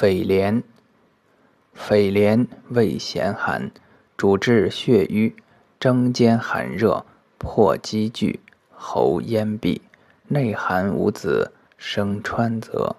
匪连匪连味咸寒，主治血瘀，蒸兼寒热，破积聚，喉咽闭，内寒无子，生川泽。